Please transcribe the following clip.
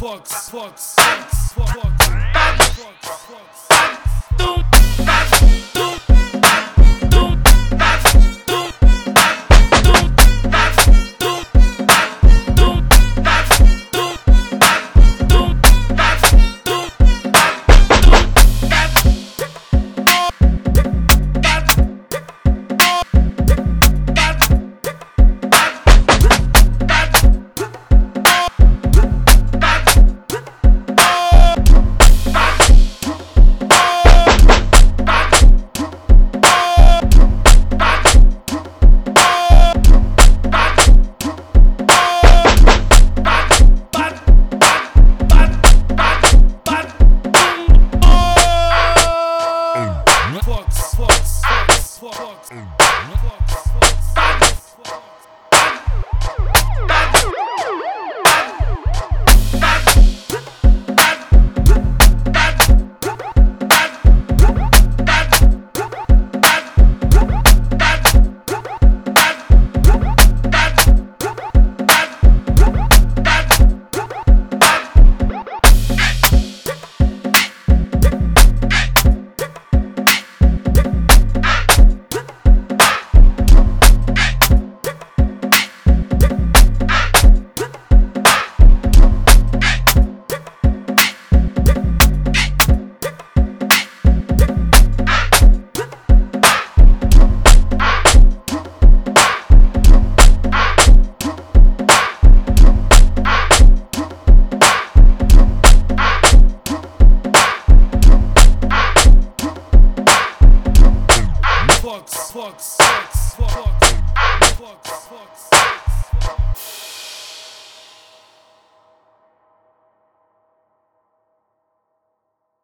fucks, fucks, fucks, fucks. Fucks, fucks, fucks, fucks, fucks.